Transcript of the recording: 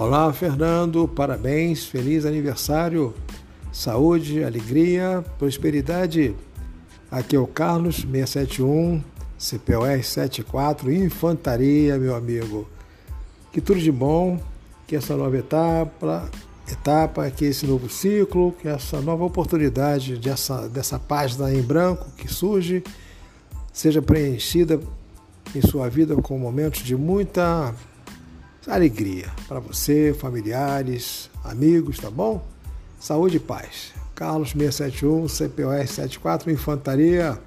Olá, Fernando, parabéns, feliz aniversário, saúde, alegria, prosperidade. Aqui é o Carlos 671, CPOR 74, Infantaria, meu amigo. Que tudo de bom, que essa nova etapa, etapa, que esse novo ciclo, que essa nova oportunidade dessa, dessa página em branco que surge, seja preenchida em sua vida com momentos de muita alegria para você, familiares, amigos, tá bom? Saúde e paz. Carlos 671, CPOR 74, Infantaria.